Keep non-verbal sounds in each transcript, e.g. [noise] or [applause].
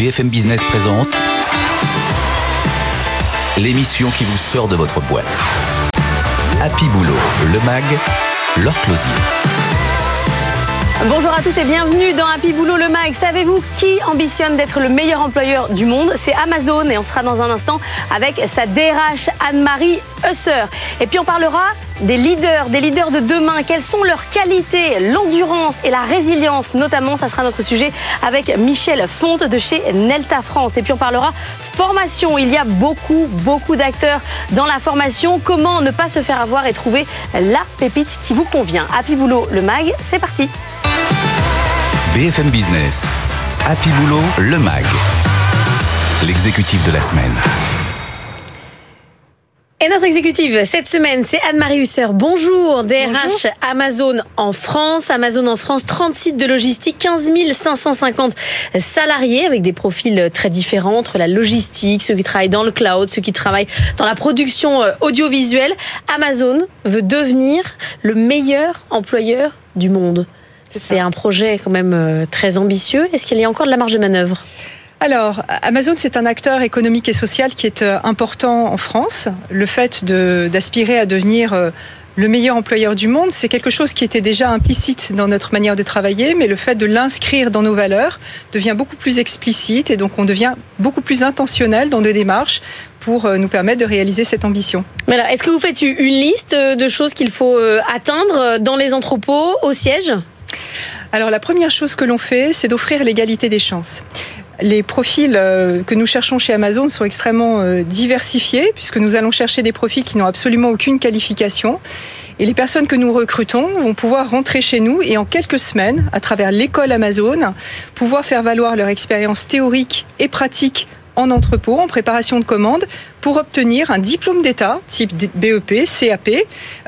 BFM Business présente l'émission qui vous sort de votre boîte. Happy Boulot, le MAG, leur closier. Bonjour à tous et bienvenue dans Happy Boulot le Mag. Savez-vous qui ambitionne d'être le meilleur employeur du monde? C'est Amazon et on sera dans un instant avec sa DRH Anne-Marie Husser. Et puis on parlera des leaders, des leaders de demain. Quelles sont leurs qualités, l'endurance et la résilience notamment Ça sera notre sujet avec Michel Fonte de chez Nelta France. Et puis on parlera formation. Il y a beaucoup, beaucoup d'acteurs dans la formation. Comment ne pas se faire avoir et trouver la pépite qui vous convient Happy Boulot le Mag, c'est parti BFM Business, Happy Boulot, le MAG, l'exécutif de la semaine. Et notre exécutive cette semaine, c'est Anne-Marie Husser. Bonjour, DRH Amazon en France. Amazon en France, 30 sites de logistique, 15 550 salariés avec des profils très différents entre la logistique, ceux qui travaillent dans le cloud, ceux qui travaillent dans la production euh, audiovisuelle. Amazon veut devenir le meilleur employeur du monde. C'est un projet quand même euh, très ambitieux. Est-ce qu'il y a encore de la marge de manœuvre? Alors, Amazon, c'est un acteur économique et social qui est euh, important en France. Le fait d'aspirer à devenir euh, le meilleur employeur du monde, c'est quelque chose qui était déjà implicite dans notre manière de travailler, mais le fait de l'inscrire dans nos valeurs devient beaucoup plus explicite et donc on devient beaucoup plus intentionnel dans nos démarches pour nous permettre de réaliser cette ambition. Est-ce que vous faites une liste de choses qu'il faut atteindre dans les entrepôts, au siège? Alors la première chose que l'on fait, c'est d'offrir l'égalité des chances. Les profils euh, que nous cherchons chez Amazon sont extrêmement euh, diversifiés puisque nous allons chercher des profils qui n'ont absolument aucune qualification. Et les personnes que nous recrutons vont pouvoir rentrer chez nous et en quelques semaines, à travers l'école Amazon, pouvoir faire valoir leur expérience théorique et pratique en entrepôt, en préparation de commandes, pour obtenir un diplôme d'État type BEP, CAP,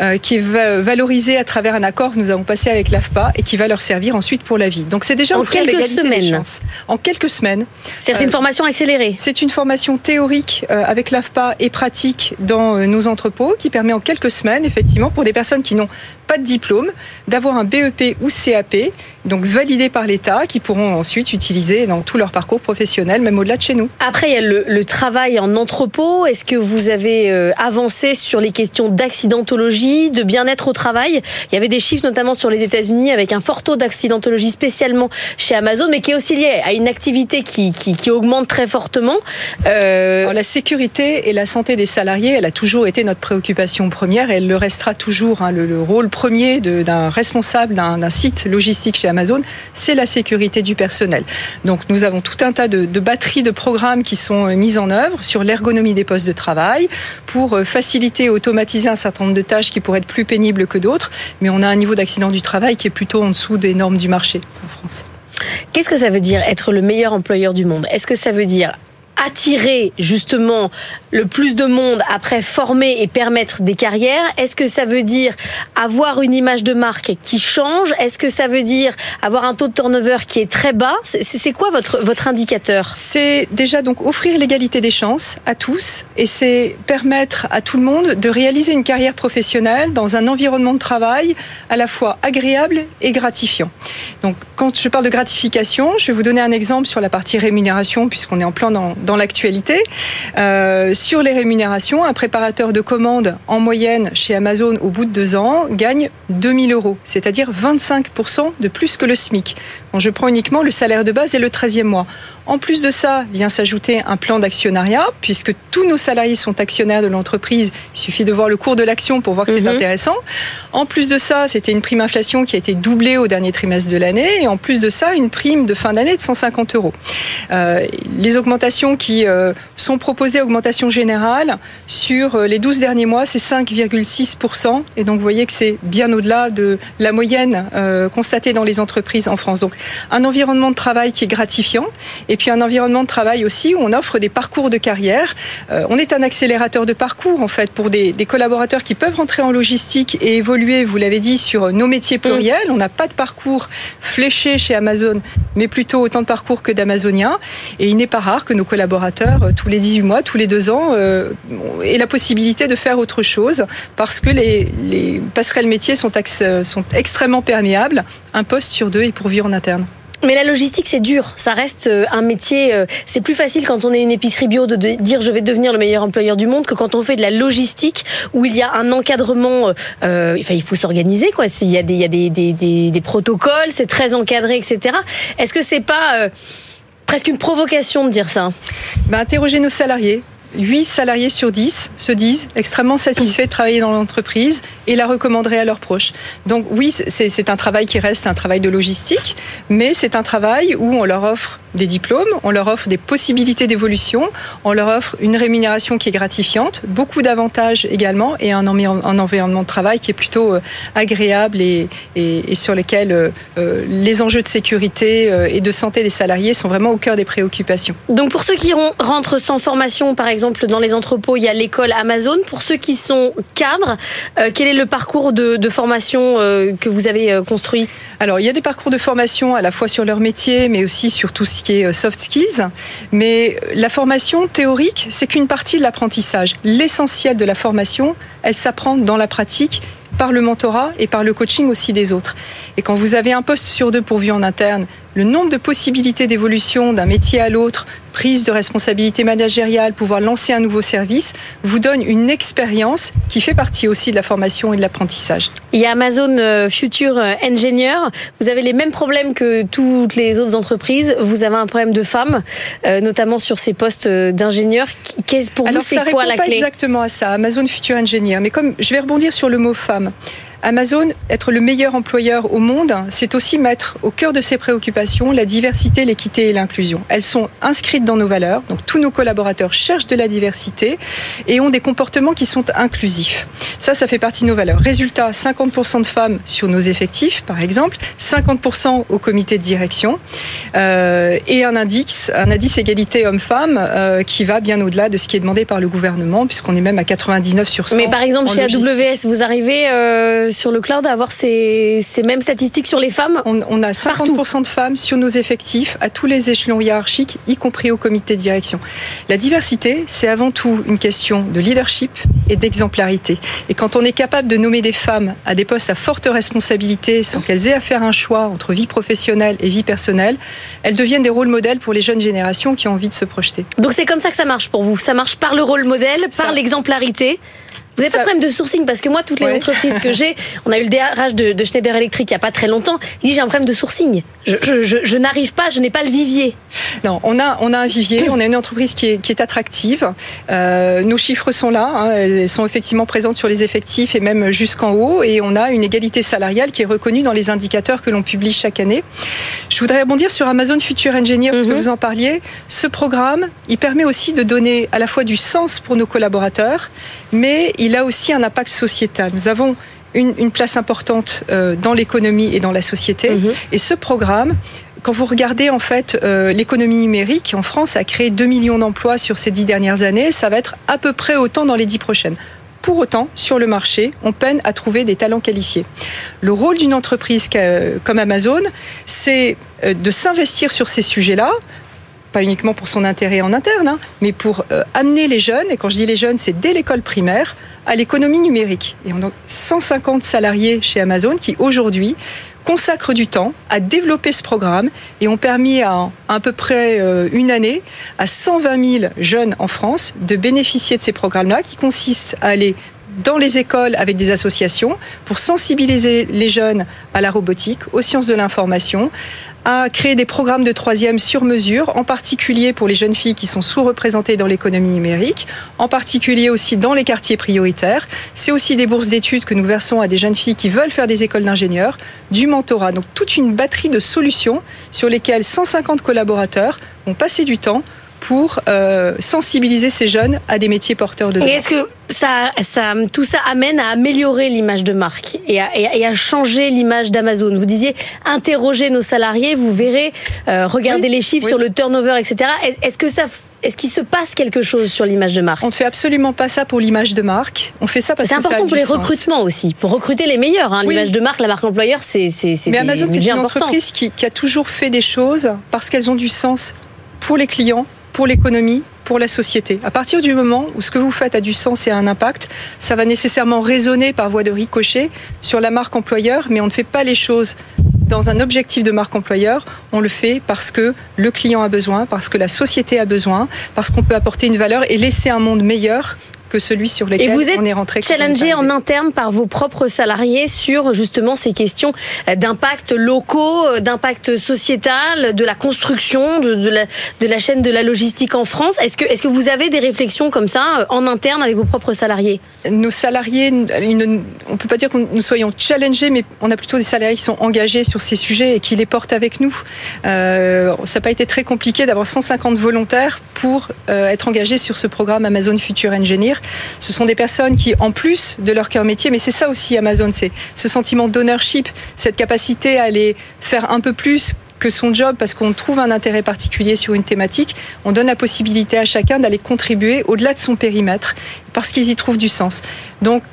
euh, qui est valorisé à travers un accord que nous avons passé avec l'AFPA et qui va leur servir ensuite pour la vie. Donc c'est déjà en quelques semaines. En quelques semaines. C'est une euh, formation accélérée. C'est une formation théorique euh, avec l'AFPA et pratique dans nos entrepôts qui permet en quelques semaines, effectivement, pour des personnes qui n'ont pas de diplôme, d'avoir un BEP ou CAP, donc validé par l'État, qui pourront ensuite utiliser dans tout leur parcours professionnel, même au-delà de chez nous. Après, il y a le, travail en entrepôt est-ce que vous avez euh, avancé sur les questions d'accidentologie, de bien-être au travail? Il y avait des chiffres notamment sur les États-Unis avec un fort taux d'accidentologie spécialement chez Amazon, mais qui est aussi lié à une activité qui, augmente très fortement. Euh... la sécurité et la santé des salariés, elle a toujours été notre préoccupation première et elle le restera toujours. Hein. Le, rôle premier d'un responsable d'un site logistique chez Amazon, c'est la sécurité du personnel. Donc nous avons tout un tas de batteries de programmes qui sont euh, mises en œuvre sur l'ergonomie des postes de travail pour euh, faciliter et automatiser un certain nombre de tâches qui pourraient être plus pénibles que d'autres. Mais on a un niveau d'accident du travail qui est plutôt en dessous des normes du marché en France. Qu'est-ce que ça veut dire être le meilleur employeur du monde? Est-ce que ça veut dire attirer justement le plus de monde après former et permettre des carrières. Est-ce que ça veut dire avoir une image de marque qui change? Est-ce que ça veut dire avoir un taux de turnover qui est très bas? C'est quoi votre, votre indicateur? C'est déjà donc offrir l'égalité des chances à tous et c'est permettre à tout le monde de réaliser une carrière professionnelle dans un environnement de travail à la fois agréable et gratifiant. Donc quand je parle de gratification, je vais vous donner un exemple sur la partie rémunération puisqu'on est en plein dans, dans l'actualité. Euh, sur les rémunérations, un préparateur de commandes en moyenne chez Amazon au bout de deux ans gagne 2000 euros, c'est-à-dire 25% de plus que le SMIC. Quand je prends uniquement le salaire de base et le 13e mois. En plus de ça, vient s'ajouter un plan d'actionnariat, puisque tous nos salariés sont actionnaires de l'entreprise. Il suffit de voir le cours de l'action pour voir que c'est mhm. intéressant. En plus de ça, c'était une prime inflation qui a été doublée au dernier trimestre de l'année. Et en plus de ça, une prime de fin d'année de 150 euros. Euh, les augmentations qui euh, sont proposées, augmentation générale, sur euh, les 12 derniers mois, c'est 5,6%. Et donc, vous voyez que c'est bien au-delà de la moyenne euh, constatée dans les entreprises en France. Donc, un environnement de travail qui est gratifiant et puis un environnement de travail aussi où on offre des parcours de carrière. On est un accélérateur de parcours en fait pour des, collaborateurs qui peuvent rentrer en logistique et évoluer, vous l'avez dit, sur nos métiers pluriels. On n'a pas de parcours fléché chez Amazon, mais plutôt autant de parcours que d'Amazoniens. Et il n'est pas rare que nos collaborateurs, euh, tous les 18 mois, tous les deux ans, euh, aient la possibilité de faire autre chose parce que les, passerelles métiers sont, sont extrêmement perméables. Un poste sur deux est pourvu en interne. Mais la logistique, c'est dur. Ça reste euh, un métier. Euh, c'est plus facile quand on est une épicerie bio de dire je vais devenir le meilleur employeur du monde que quand on fait de la logistique où il y a un encadrement. Euh, enfin, il faut s'organiser, quoi. Il y a des, protocoles, c'est très encadré, etc. Est-ce que c'est pas presque une provocation de dire ça ben, Interroger nos salariés, 8 salariés sur 10 se disent extrêmement satisfaits de travailler dans l'entreprise et la recommanderaient à leurs proches. Donc oui, c'est un travail qui reste un travail de logistique, mais c'est un travail où on leur offre des diplômes, on leur offre des possibilités d'évolution, on leur offre une rémunération qui est gratifiante, beaucoup d'avantages également et un, environnement de travail qui est plutôt euh, agréable et, sur lequel euh, euh, les enjeux de sécurité et de santé des salariés sont vraiment au cœur des préoccupations. Donc pour ceux qui rentrent sans formation, par exemple dans les entrepôts, il y a l'école Amazon. Pour ceux qui sont cadres, quel est le parcours de, de formation que vous avez construit? Alors il y a des parcours de formation à la fois sur leur métier, mais aussi sur tout ce qui est euh, soft skills. Mais la formation théorique, c'est qu'une partie de l'apprentissage. L'essentiel de la formation, elle s'apprend dans la pratique par le mentorat et par le coaching aussi des autres. Et quand vous avez un poste sur deux pourvu en interne, le nombre de possibilités d'évolution d'un métier à l'autre, prise de responsabilité managériale, pouvoir lancer un nouveau service, vous donne une expérience qui fait partie aussi de la formation et de l'apprentissage. Il y a Amazon euh, Future euh, Engineer. Vous avez les mêmes problèmes que toutes les autres entreprises. Vous avez un problème de femmes, euh, notamment sur ces postes d'ingénieurs. Pour vous, c'est quoi la clé? pas exactement à ça, Amazon Future Engineer. Mais comme je vais rebondir sur le mot femme. Amazon, être le meilleur employeur au monde, c'est aussi mettre au cœur de ses préoccupations la diversité, l'équité et l'inclusion. Elles sont inscrites dans nos valeurs, donc tous nos collaborateurs cherchent de la diversité et ont des comportements qui sont inclusifs. Ça, ça fait partie de nos valeurs. Résultat, 50% de femmes sur nos effectifs, par exemple, 50% au comité de direction euh, et un indice, un indice égalité homme-femme euh, qui va bien au-delà de ce qui est demandé par le gouvernement, puisqu'on est même à 99 sur 100. Mais par exemple, chez AWS, vous arrivez euh, sur le cloud à avoir ces, ces mêmes statistiques sur les femmes on, a 50% de femmes sur nos effectifs à tous les échelons hiérarchiques, y compris au comité de direction. La diversité, c'est avant tout une question de leadership et d'exemplarité. Et quand on est capable de nommer des femmes à des postes à forte responsabilité sans qu'elles aient à faire un choix entre vie professionnelle et vie personnelle, elles deviennent des rôles modèles pour les jeunes générations qui ont envie de se projeter. Donc c'est comme ça que ça marche pour vous. Ça marche par le rôle modèle, par l'exemplarité. Vous n'avez pas de problème de sourcing parce que moi, toutes les entreprises que j'ai, on a eu le DRH de, Schneider Electric il n'y a pas très longtemps. Il dit j'ai un problème de sourcing. Je, n'arrive pas, je n'ai pas le vivier. Non, on a on a un vivier, on a une entreprise qui est, qui est attractive. Euh, nos chiffres sont là, hein, elles sont effectivement présentes sur les effectifs et même jusqu'en haut. Et on a une égalité salariale qui est reconnue dans les indicateurs que l'on publie chaque année. Je voudrais rebondir sur Amazon Future Engineer parce que mhm. vous en parliez. Ce programme, il permet aussi de donner à la fois du sens pour nos collaborateurs, mais il a aussi un impact sociétal. Nous avons une, place importante euh, dans l'économie et dans la société. Mhm. Et ce programme, quand vous regardez en fait euh, l'économie numérique en France a créé 2 millions d'emplois sur ces dix dernières années, ça va être à peu près autant dans les dix prochaines. Pour autant, sur le marché, on peine à trouver des talents qualifiés. Le rôle d'une entreprise comme Amazon, c'est euh, de s'investir sur ces sujets-là, pas uniquement pour son intérêt en interne, hein, mais pour euh, amener les jeunes, et quand je dis les jeunes, c'est dès l'école primaire, à l'économie numérique. Et on a 150 salariés chez Amazon qui aujourd'hui consacrent du temps à développer ce programme et ont permis à, à peu près euh, une année à 120 000 jeunes en France de bénéficier de ces programmes-là qui consistent à aller dans les écoles avec des associations pour sensibiliser les jeunes à la robotique, aux sciences de l'information, à créer des programmes de troisième sur mesure, en particulier pour les jeunes filles qui sont sous-représentées dans l'économie numérique, en particulier aussi dans les quartiers prioritaires. C'est aussi des bourses d'études que nous versons à des jeunes filles qui veulent faire des écoles d'ingénieurs, du mentorat. Donc toute une batterie de solutions sur lesquelles 150 collaborateurs ont passé du temps pour euh, sensibiliser ces jeunes à des métiers porteurs de Et est-ce que ça, ça, tout ça amène à améliorer l'image de marque et à, et à changer l'image d'Amazon? Vous disiez interroger nos salariés, vous verrez, euh, regardez les chiffres sur le turnover, etc. Est-ce que ça est-ce qu'il se passe quelque chose sur l'image de marque? On ne fait absolument pas ça pour l'image de marque. On fait ça parce que c'est important pour les recrutements aussi, pour recruter les meilleurs. Hein. L'image de marque, la marque employeur, c'est c'est Mais Amazon, c'est une entreprise qui, qui a toujours fait des choses parce qu'elles ont du sens pour les clients, pour l'économie, pour la société. À partir du moment où ce que vous faites a du sens et a un impact, ça va nécessairement résonner par voie de ricochet sur la marque employeur, mais on ne fait pas les choses dans un objectif de marque employeur, on le fait parce que le client a besoin, parce que la société a besoin, parce qu'on peut apporter une valeur et laisser un monde meilleur que celui sur lequel Et vous êtes on est rentré. quand on est challengé en interne par vos propres salariés sur justement ces questions euh, d'impact locaux, euh, d'impact sociétal, de la construction, de, de la, de la chaîne de la logistique en France. Est-ce que, est-ce que vous avez des réflexions comme ça euh, en interne avec vos propres salariés? Nos salariés, une- on peut pas dire que nous soyons challengés, mais on a plutôt des salariés qui sont engagés sur ces sujets et qui les portent avec nous. Euh, ça n'a pas été très compliqué d'avoir 150 volontaires pour euh, être engagés sur ce programme Amazon Future Engineer. Ce sont des personnes qui, en plus de leur cœur métier, mais c'est ça aussi Amazon, c'est ce sentiment d'ownership, cette capacité à aller faire un peu plus que son job parce qu'on trouve un intérêt particulier sur une thématique, on donne la possibilité à chacun d'aller contribuer au-delà de son périmètre parce qu'ils y trouvent du sens. Donc,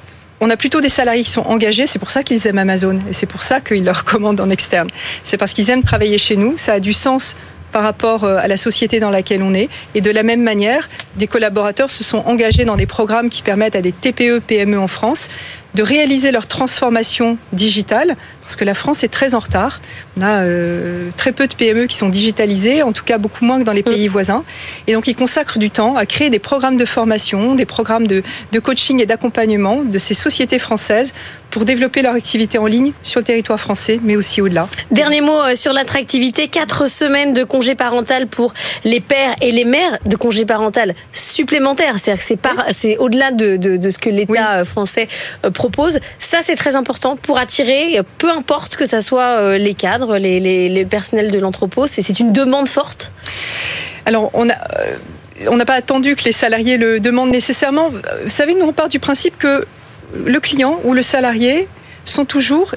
on a plutôt des salariés qui sont engagés, c'est pour ça qu'ils aiment Amazon et c'est pour ça qu'ils leur commandent en externe. C'est parce qu'ils aiment travailler chez nous, ça a du sens par rapport euh, à la société dans laquelle on est. Et de la même manière, des collaborateurs se sont engagés dans des programmes qui permettent à des TPE, PME en France de réaliser leur transformation digitale, parce que la France est très en retard. On a euh, très peu de PME qui sont digitalisées, en tout cas beaucoup moins que dans les pays voisins. Et donc ils consacrent du temps à créer des programmes de formation, des programmes de, de coaching et d'accompagnement de ces sociétés françaises pour développer leur activité en ligne sur le territoire français, mais aussi au-delà. Dernier mot euh, sur l'attractivité. Quatre semaines de congé parental pour les pères et les mères de congé parental supplémentaires. C'est-à-dire que c'est au-delà de, de- de ce que l'État euh, français propose. Ça, c'est très important pour attirer, peu importe que ça soit euh, les cadres, les, personnels de l'entrepôt. C'est une demande forte? Alors, on euh, on n'a pas attendu que les salariés le demandent nécessairement. Vous savez, nous, on part du principe que le client ou le salarié sont toujours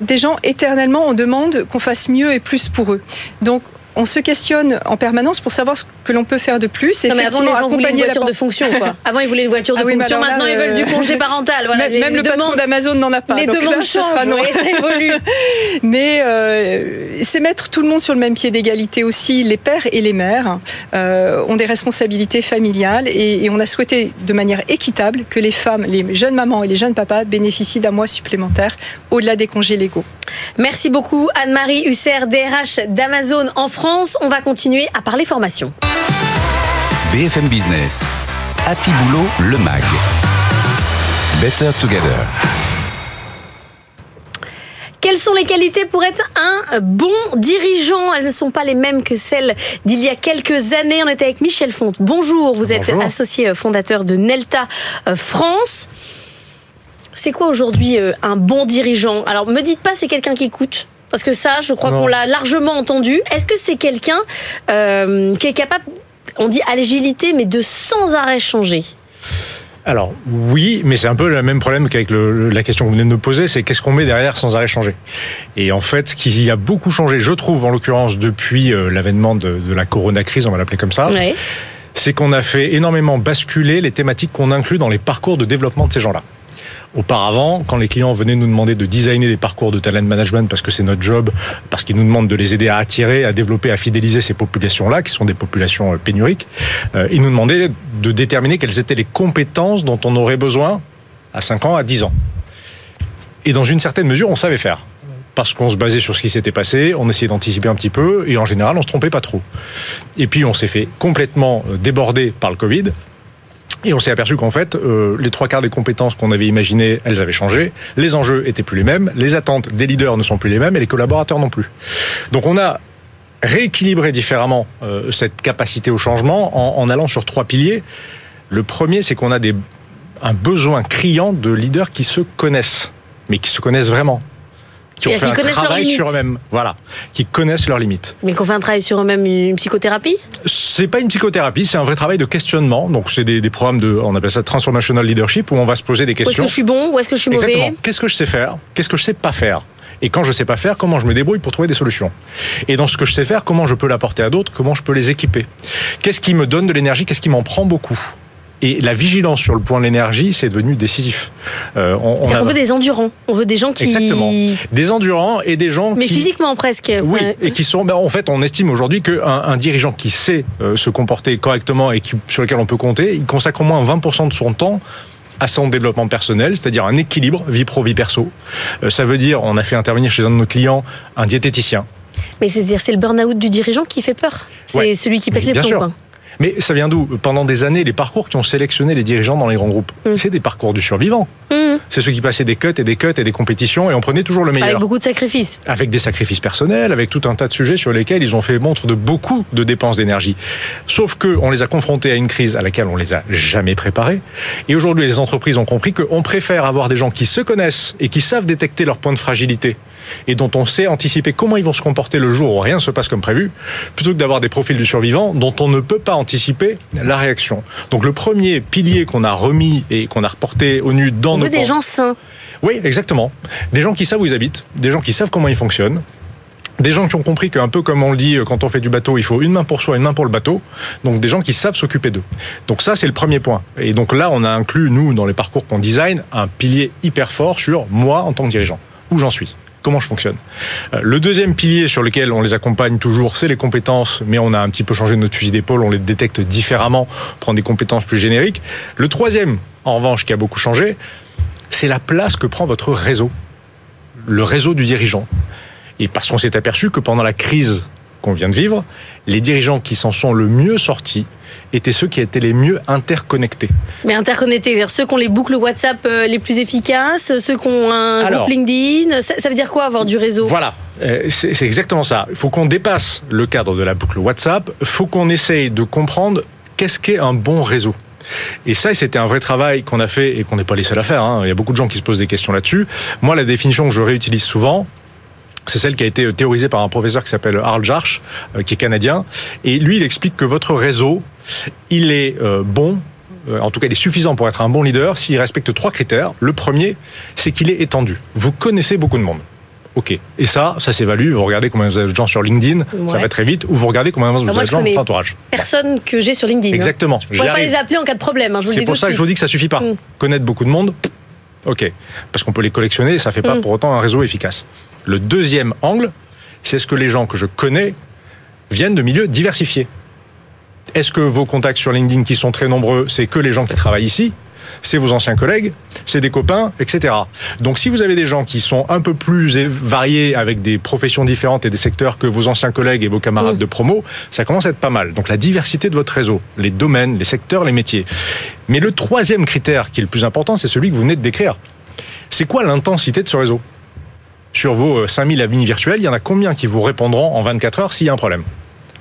des gens éternellement en demande qu'on fasse mieux et plus pour eux. Donc, on se questionne en permanence pour savoir ce que l'on peut faire de plus. Et Non, mais avant, les gens voulaient une voiture de fonction. Quoi. [laughs] Avant, ils voulaient une voiture de Ah oui, fonction. là, Maintenant, ils veulent euh, du congé parental. Voilà, même, les, même les le patron demandes, d'Amazon n'en a pas. les Donc là, demandes sera changent. non. oui, ça évolue. [laughs] Mais euh, c'est mettre tout le monde sur le même pied d'égalité aussi. Les pères et les mères euh, ont des responsabilités familiales et, et on a souhaité de manière équitable que les femmes, les jeunes mamans et les jeunes papas bénéficient d'un mois supplémentaire au-delà des congés légaux. Merci beaucoup Anne-Marie Husser, DRH d'Amazon en France. On va continuer à parler formation. BFM Business. Happy Boulot, le MAG. Better Together. Quelles sont les qualités pour être un bon dirigeant? Elles ne sont pas les mêmes que celles d'il y a quelques années. On était avec Michel Fonte. Bonjour, vous êtes Bonjour. associé fondateur de Nelta euh, France. C'est quoi aujourd'hui euh, un bon dirigeant? Alors, me dites pas c'est quelqu'un qui écoute. Parce que ça, je crois qu'on l'a largement entendu. Est-ce que c'est quelqu'un euh, qui est capable, on dit agilité, mais de sans arrêt changer? Alors oui, mais c'est un peu le même problème qu'avec la question que vous venez de me poser, c'est qu'est-ce qu'on met derrière sans arrêt changer? Et en fait, ce qui a beaucoup changé, je trouve en l'occurrence depuis euh, l'avènement de, de la corona crise, on va l'appeler comme ça, Ouais. c'est qu'on a fait énormément basculer les thématiques qu'on inclut dans les parcours de développement de ces gens-là. Auparavant, quand les clients venaient nous demander de designer des parcours de talent management parce que c'est notre job, parce qu'ils nous demandent de les aider à attirer, à développer, à fidéliser ces populations-là, qui sont des populations euh, pénuriques, euh, ils nous demandaient de déterminer quelles étaient les compétences dont on aurait besoin à 5 ans, à 10 ans. Et dans une certaine mesure, on savait faire. Parce qu'on se basait sur ce qui s'était passé, on essayait d'anticiper un petit peu, et en général, on se trompait pas trop. Et puis, on s'est fait complètement euh, déborder par le Covid. Et on s'est aperçu qu'en fait, euh, les trois quarts des compétences qu'on avait imaginées, elles avaient changé. Les enjeux étaient plus les mêmes, les attentes des leaders ne sont plus les mêmes, et les collaborateurs non plus. Donc, on a rééquilibré différemment euh, cette capacité au changement en, en allant sur trois piliers. Le premier, c'est qu'on a des, un besoin criant de leaders qui se connaissent, mais qui se connaissent vraiment, qui ont fait un travail sur eux-mêmes, voilà, qui connaissent leurs limites. Mais qu'on fait un travail sur eux-mêmes, une psychothérapie? C'est pas une psychothérapie, c'est un vrai travail de questionnement. Donc c'est des, des programmes de, on appelle ça transformational leadership, où on va se poser des Où est-ce questions. que je suis bon Où est-ce que je suis mauvais Exactement. Qu'est-ce que je sais faire? Qu'est-ce que je sais pas faire? Et quand je sais pas faire, comment je me débrouille pour trouver des solutions? Et dans ce que je sais faire, comment je peux l'apporter à d'autres? Comment je peux les équiper? Qu'est-ce qui me donne de l'énergie? Qu'est-ce qui m'en prend beaucoup? Et la vigilance sur le point de l'énergie, c'est devenu décisif. Euh, on, a veut des endurants. On veut des gens qui. Exactement. des endurants et des gens Mais qui... physiquement presque. Oui, Ouais. et qui sont. ben, en fait, on estime aujourd'hui qu'un un dirigeant qui sait euh, se comporter correctement et qui, sur lequel on peut compter, il consacre au moins 20% de son temps à son développement personnel, c'est-à-dire un équilibre vie pro vie perso. Euh, ça veut dire on a fait intervenir chez un de nos clients un diététicien. Mais c'est-à-dire c'est le burn-out du dirigeant qui fait peur. C'est Ouais. celui qui pète les bien plombs. sûr. quoi. Mais ça vient d'où? Pendant des années, les parcours qui ont sélectionné les dirigeants dans les grands groupes, Mm. c'est des parcours du survivant. Mmh. C'est ceux qui passaient des cuts et des cuts et des compétitions et on prenait toujours le meilleur. Avec beaucoup de sacrifices. avec des sacrifices personnels, avec tout un tas de sujets sur lesquels ils ont fait montre de beaucoup de dépenses d'énergie. Sauf que on les a confrontés à une crise à laquelle on les a jamais préparés. Et aujourd'hui, les entreprises ont compris qu'on préfère avoir des gens qui se connaissent et qui savent détecter leurs points de fragilité et dont on sait anticiper comment ils vont se comporter le jour où rien ne se passe comme prévu, plutôt que d'avoir des profils du survivant dont on ne peut pas anticiper la réaction. Donc le premier pilier qu'on a remis et qu'on a reporté au nu dans On nos veut des gens sains. oui, exactement. Des gens qui savent où ils habitent, des gens qui savent comment ils fonctionnent. Des gens qui ont compris qu'un peu comme on le dit euh, quand on fait du bateau, il faut une main pour soi, une main pour le bateau. Donc des gens qui savent s'occuper d'eux. Donc ça, c'est le premier point. Et donc là, on a inclus, nous, dans les parcours qu'on design, un pilier hyper fort sur moi en tant que dirigeant. Où j'en suis Comment je fonctionne Euh, Le deuxième pilier sur lequel on les accompagne toujours, c'est les compétences, mais on a un petit peu changé notre fusil d'épaule, on les détecte différemment, on prend des compétences plus génériques. Le troisième, en revanche, qui a beaucoup changé, c'est la place que prend votre réseau, le réseau du dirigeant. Et parce qu'on s'est aperçu que pendant la crise qu'on vient de vivre, les dirigeants qui s'en sont le mieux sortis étaient ceux qui étaient les mieux interconnectés. Mais interconnectés, c'est-à-dire ceux qui ont les boucles WhatsApp euh, les plus efficaces, ceux qui ont un Alors. groupe LinkedIn. Ça, ça veut dire quoi avoir du réseau? Voilà, Euh, c'est c'est exactement ça. Il faut qu'on dépasse le cadre de la boucle WhatsApp, il faut qu'on essaye de comprendre qu'est-ce qu'est un bon réseau. Et ça, c'était un vrai travail qu'on a fait et qu'on n'est pas les seuls à faire. hein. Il y a beaucoup de gens qui se posent des questions là-dessus. Moi, la définition que je réutilise souvent, c'est celle qui a été théorisée par un professeur qui s'appelle Harl Jarch, euh, qui est canadien. Et lui, il explique que votre réseau, il est euh, bon, euh, en tout cas, il est suffisant pour être un bon leader s'il respecte trois critères. Le premier, c'est qu'il est étendu. Vous connaissez beaucoup de monde. Ok. Et ça, ça s'évalue. Vous regardez combien vous avez de gens sur LinkedIn, ça va très vite, ou vous regardez combien vous avez de gens dans votre entourage. Personne que j'ai sur LinkedIn. hein. Exactement. Je pourrais pas les appeler en cas de problème. hein, C'est pour ça que je vous dis que ça suffit pas. Mm. Connaître beaucoup de monde, ok. Parce qu'on peut les collectionner, ça fait pas Mm. pour autant un réseau efficace. Le deuxième angle, c'est ce que les gens que je connais viennent de milieux diversifiés. Est-ce que vos contacts sur LinkedIn qui sont très nombreux, c'est que les gens qui travaillent ici c'est vos anciens collègues, c'est des copains, etc. Donc si vous avez des gens qui sont un peu plus variés avec des professions différentes et des secteurs que vos anciens collègues et vos camarades Mm. de promo, ça commence à être pas mal. Donc la diversité de votre réseau, les domaines, les secteurs, les métiers. Mais le troisième critère qui est le plus important, c'est celui que vous venez de décrire. C'est quoi l'intensité de ce réseau? Sur vos euh, 5000 amis virtuels, il y en a combien qui vous répondront en 24 heures s'il y a un problème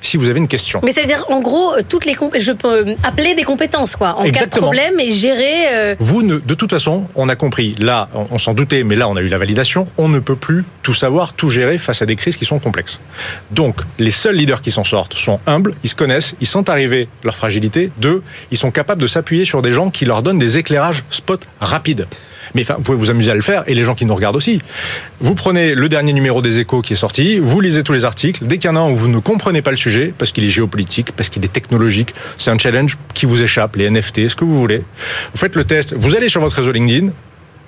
Si vous avez une question. Mais c'est-à-dire, en gros, euh, toutes les je peux euh, appeler des compétences, quoi, en Exactement. cas de problème et gérer. euh, Vous, ne, de toute façon, on a compris, là, on, on s'en doutait, mais là, on a eu la validation, on ne peut plus tout savoir, tout gérer face à des crises qui sont complexes. Donc, les seuls leaders qui s'en sortent sont humbles, ils se connaissent, ils sentent arriver leur fragilité. Deux, ils sont capables de s'appuyer sur des gens qui leur donnent des éclairages spot rapides. Mais enfin, vous pouvez vous amuser à le faire, et les gens qui nous regardent aussi. Vous prenez le dernier numéro des échos qui est sorti, vous lisez tous les articles, dès qu'il y a un où vous ne comprenez pas le sujet, parce qu'il est géopolitique, parce qu'il est technologique, c'est un challenge qui vous échappe, les NFT, ce que vous voulez. Vous faites le test, vous allez sur votre réseau LinkedIn,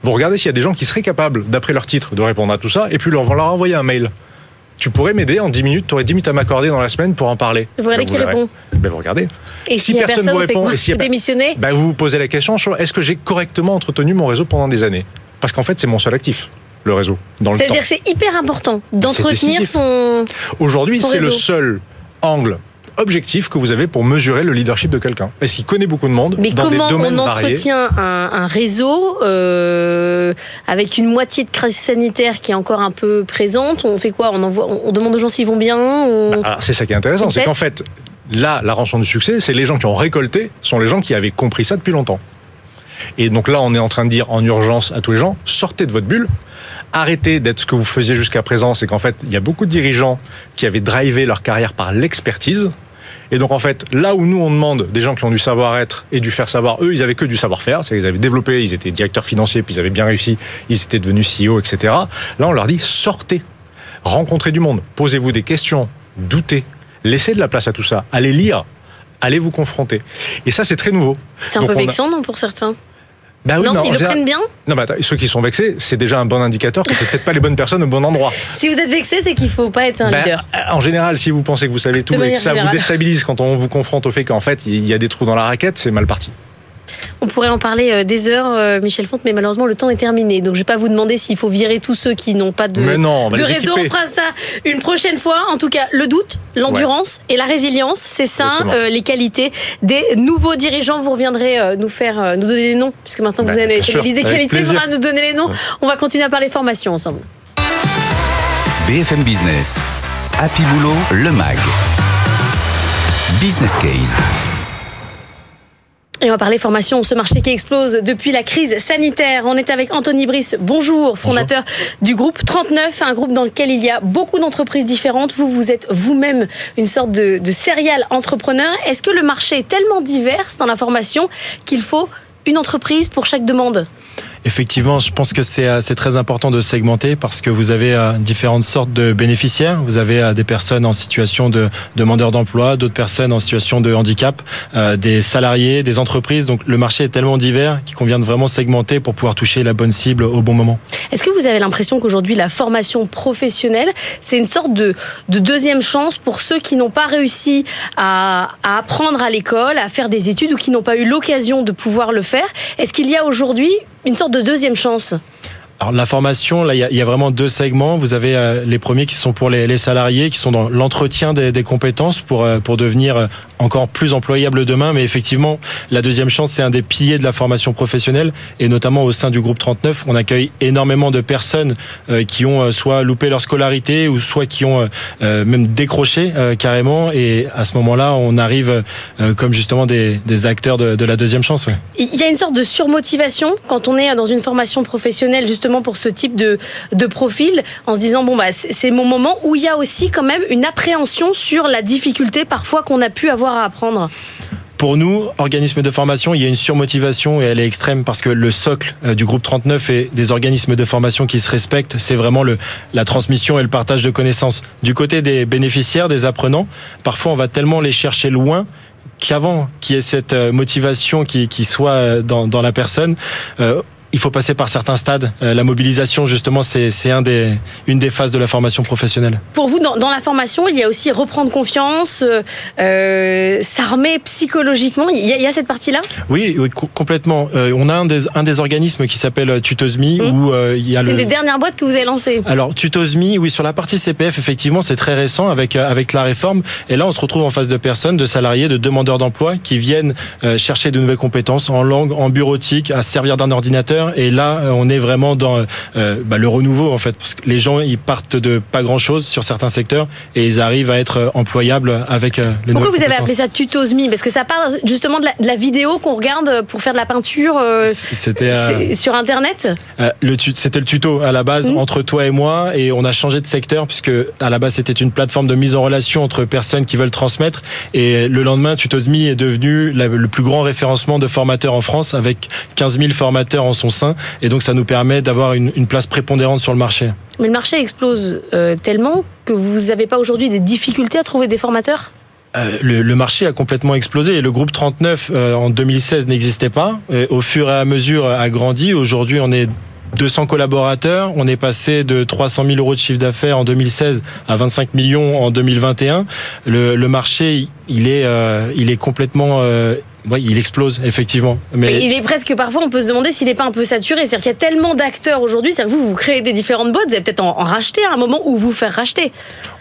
vous regardez s'il y a des gens qui seraient capables, d'après leur titre, de répondre à tout ça, et puis leur, leur envoyer un mail. Tu pourrais m'aider en 10 minutes, tu aurais 10 minutes à m'accorder dans la semaine pour en parler. Vous regardez Ben, qui répond. Ben, vous regardez. Et Si personne personne, vous répond, et a Vous démissionnez Ben, vous vous posez la question est-ce que j'ai correctement entretenu mon réseau pendant des années? Parce qu'en fait, c'est mon seul actif, le réseau, dans le temps. C'est-à-dire que c'est hyper important d'entretenir son. Aujourd'hui, c'est le seul angle objectif que vous avez pour mesurer le leadership de quelqu'un. Est-ce qu'il connaît beaucoup de monde Mais dans des comment domaines on entretient un, un réseau euh, avec une moitié de crise sanitaire qui est encore un peu présente On fait quoi? On, envoie, on, on demande aux gens s'ils vont bien on- Bah, c'est ça qui est intéressant, c'est qu'en fait, là, la rançon du succès, c'est les gens qui ont récolté, sont les gens qui avaient compris ça depuis longtemps. Et donc là, on est en train de dire en urgence à tous les gens, sortez de votre bulle, arrêtez d'être ce que vous faisiez jusqu'à présent, c'est qu'en fait, il y a beaucoup de dirigeants qui avaient drivé leur carrière par l'expertise. Et donc en fait, là où nous on demande des gens qui ont du savoir-être et du faire savoir, eux ils avaient que du savoir-faire, c'est ils avaient développé, ils étaient directeurs financiers, puis ils avaient bien réussi, ils étaient devenus CEO, etc. Là on leur dit sortez, rencontrez du monde, posez-vous des questions, doutez, laissez de la place à tout ça, allez lire, allez vous confronter. Et ça c'est très nouveau. C'est un Donc, peu a- vexant, non, pour certains? Bah oui, Non, en ils le général- prennent bien Non, mais attends, ceux qui sont vexés, c'est déjà un bon indicateur que c'est peut-être pas les bonnes personnes au bon endroit. [laughs] Si vous êtes vexé, c'est qu'il faut pas être un Ben, leader. En général, si vous pensez que vous savez tout et que ça vous déstabilise quand on vous confronte au fait qu'en fait il y a des trous dans la raquette, c'est mal parti. On pourrait en parler euh, des heures, euh, Michel Fonte, mais malheureusement le temps est terminé. Donc je ne vais pas vous demander s'il faut virer tous ceux qui n'ont pas de, Mais non, on va de les réseau. On fera ça une prochaine fois. En tout cas, le doute, l'endurance et la résilience, c'est ça, euh, les qualités des nouveaux dirigeants. Vous reviendrez euh, nous faire, euh, nous donner les noms, puisque maintenant que Bah, vous avez les qualités, faudra nous donner les noms. Ouais. On va continuer à parler formation ensemble. BFM Business. Happy Boulot, le MAG. Business Case. Et on va parler formation, ce marché qui explose depuis la crise sanitaire. On est avec Anthony Brice, bonjour, fondateur du groupe 39, un groupe dans lequel il y a beaucoup d'entreprises différentes. Vous, vous êtes vous-même une sorte de, de serial entrepreneur. Est-ce que le marché est tellement divers dans la formation qu'il faut une entreprise pour chaque demande? Effectivement, je pense que c'est euh, c'est très important de segmenter parce que vous avez euh, différentes sortes de bénéficiaires. Vous avez euh, des personnes en situation de demandeurs d'emploi, d'autres personnes en situation de handicap, des salariés, des entreprises. Donc le marché est tellement divers qu'il convient de vraiment segmenter pour pouvoir toucher la bonne cible au bon moment. Est-ce que vous avez l'impression qu'aujourd'hui la formation professionnelle, c'est une sorte de, de deuxième chance pour ceux qui n'ont pas réussi à apprendre à l'école, à faire des études ou qui n'ont pas eu l'occasion de pouvoir le faire? Est-ce qu'il y a aujourd'hui une sorte de deuxième chance Alors la formation, là, il y a, vraiment deux segments. Vous avez euh, les premiers qui sont pour les, salariés, qui sont dans l'entretien des, des compétences pour euh, pour devenir euh, encore plus employables demain. Mais effectivement, la deuxième chance, c'est un des piliers de la formation professionnelle, et notamment au sein du groupe 39, on accueille énormément de personnes euh, qui ont euh, soit loupé leur scolarité ou soit qui ont euh, même décroché carrément. Et à ce moment-là, on arrive comme justement des, acteurs de, la deuxième chance. Il y a une sorte de surmotivation quand on est dans une formation professionnelle justement pour ce type de, de profil, en se disant bon bah c'est mon moment où il y a aussi quand même une appréhension sur la difficulté parfois qu'on a pu avoir à apprendre. Pour nous, organismes de formation, il y a une surmotivation et elle est extrême parce que le socle euh, du groupe 39 et des organismes de formation qui se respectent, c'est vraiment le, la transmission et le partage de connaissances. Du côté des bénéficiaires, des apprenants, parfois on va tellement les chercher loin qu'avant qu'il y ait cette euh, motivation qui, soit euh, dans, la personne, il faut passer par certains stades. Euh, La mobilisation, justement, c'est c'est un des, une des phases de la formation professionnelle. Pour vous, dans, dans la formation, il y a aussi reprendre confiance, euh, euh, s'armer psychologiquement. Il y a, il y a cette partie-là? Oui, oui, co- complètement. Euh, on a un des, un des organismes qui s'appelle Tutosmi où il y a C'est le... des dernières boîtes que vous avez lancées. Alors Tutosmi, oui, sur la partie CPF, effectivement, c'est très récent avec avec la réforme. Et là, on se retrouve en face de personnes, de salariés, de demandeurs d'emploi qui viennent chercher de nouvelles compétences en langue, en bureautique, à se servir d'un ordinateur. Et là, euh, on est vraiment dans euh, bah, le renouveau en fait, parce que les gens ils partent de pas grand chose sur certains secteurs et ils arrivent à être euh, employables avec euh, les Pourquoi vous avez appelé ça tutosmi Parce que ça parle justement de la, de la vidéo qu'on regarde pour faire de la peinture euh, C'était sur Internet? le c'était le tuto à la base Mhm. entre toi et moi et on a changé de secteur puisque à la base c'était une plateforme de mise en relation entre personnes qui veulent transmettre et le lendemain Tutosmi est devenu la- le plus grand référencement de formateurs en France avec 15 000 formateurs en son sein et donc ça nous permet d'avoir une, une place prépondérante sur le marché. Mais le marché explose euh, tellement que vous n'avez pas aujourd'hui des difficultés à trouver des formateurs? Euh, le, le marché a complètement explosé et le groupe 39 euh, en 2016 n'existait pas. Et au fur et à mesure a grandi. Aujourd'hui, on est 200 collaborateurs. On est passé de 300 000 euros de chiffre d'affaires en 2016 à 25 millions en 2021. Le, le marché, il est, euh, il est complètement, euh, ouais, il explose effectivement. Mais Mais il est presque parfois, on peut se demander s'il n'est pas un peu saturé. C'est-à-dire qu'il y a tellement d'acteurs aujourd'hui. C'est-à-dire que vous, vous créez des différentes boîtes. Vous allez peut-être en, en racheter à un moment ou vous faire racheter.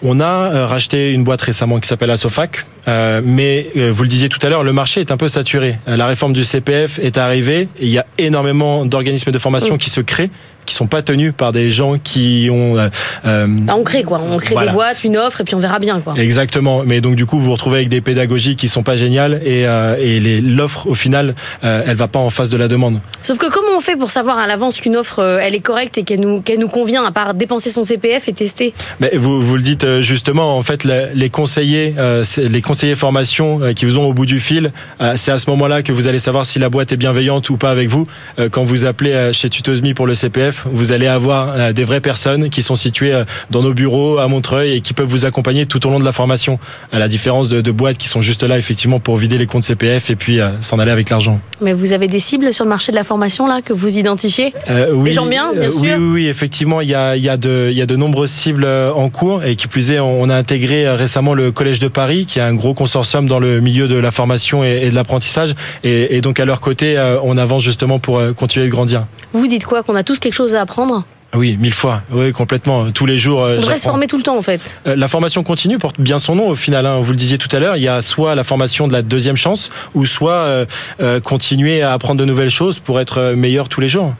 On a euh, racheté une boîte récemment qui s'appelle Asofac, euh, mais euh, vous le disiez tout à l'heure, le marché est un peu saturé. La réforme du CPF est arrivée et il y a énormément d'organismes de formation qui se créent, qui sont pas tenus par des gens qui ont euh, euh, Bah, on crée quoi On crée Voilà. des boîtes, une offre et puis on verra bien quoi. Exactement, mais donc du coup vous vous retrouvez avec des pédagogies qui sont pas géniales et, euh, et l'offre au final euh, elle va pas en face de la demande. Sauf que comment on fait pour savoir à l'avance qu'une offre elle est correcte et qu'elle nous, qu'elle nous convient à part dépenser son CPF et tester? Mais vous, vous le dites justement, en fait, les conseillers, les conseillers formation qui vous ont au bout du fil, c'est à ce moment-là que vous allez savoir si la boîte est bienveillante ou pas avec vous. Quand vous appelez chez Tutosmi pour le CPF, vous allez avoir euh, des vraies personnes qui sont situées euh, dans nos bureaux à Montreuil et qui peuvent vous accompagner tout au long de la formation. À la différence de, de boîtes qui sont juste là effectivement pour vider les comptes CPF et puis euh, s'en aller avec l'argent. Mais vous avez des cibles sur le marché de la formation là que vous identifiez? Euh, oui, Des gens bien, bien sûr. Oui, oui, oui, effectivement, il y a, il y, a de, y a de nombreuses cibles en cours et qui plus est, on a intégré récemment le Collège de Paris, qui est un gros consortium dans le milieu de la formation et, et de l'apprentissage. Et, et donc à leur côté, on avance justement pour continuer de grandir. Vous dites quoi? Qu'on a tous quelque chose à apprendre Oui, mille fois. Oui, complètement. Tous les jours. euh, On devrait se former tout le temps en fait. Euh, La formation continue porte bien son nom au final. hein. Vous le disiez tout à l'heure, il y a soit la formation de la deuxième chance, ou soit euh, euh, continuer à apprendre de nouvelles choses pour être meilleur tous les jours.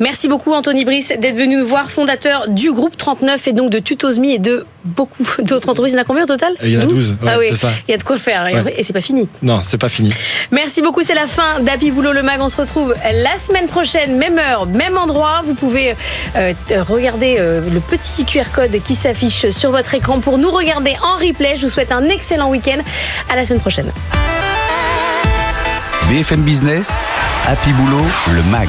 Merci beaucoup Anthony Brice d'être venu nous voir, fondateur du groupe 39 et donc de Tutosmi et de beaucoup [laughs] d'autres entreprises. Il y en a combien au total? Il y en a 12, ouais, ah oui, c'est ça. il y a de quoi faire et- Ouais. et c'est pas fini. Non, c'est pas fini. Merci beaucoup, c'est la fin d'Happy Boulot le Mag. On se retrouve la semaine prochaine, même heure, même endroit. Vous pouvez euh, regarder euh, le petit QR code qui s'affiche sur votre écran pour nous regarder en replay. Je vous souhaite un excellent week-end. À la semaine prochaine. BFM Business, Happy Boulot, le MAG.